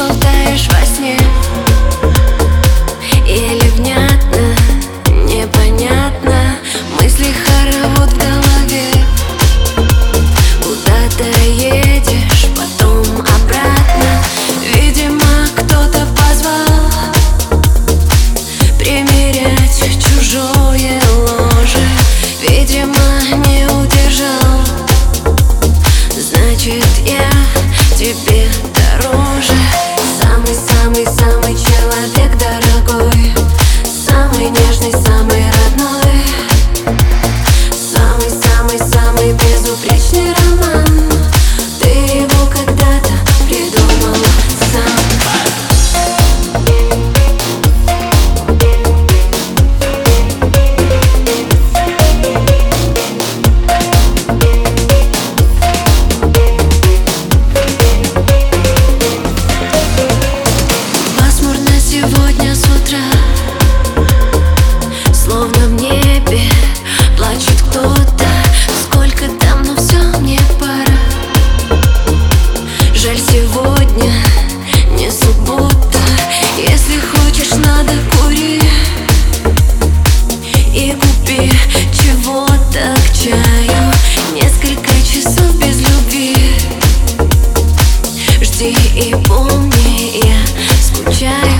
болтаешь во сне чего так чаю? Несколько часов без любви. Жди и помни, я скучаю.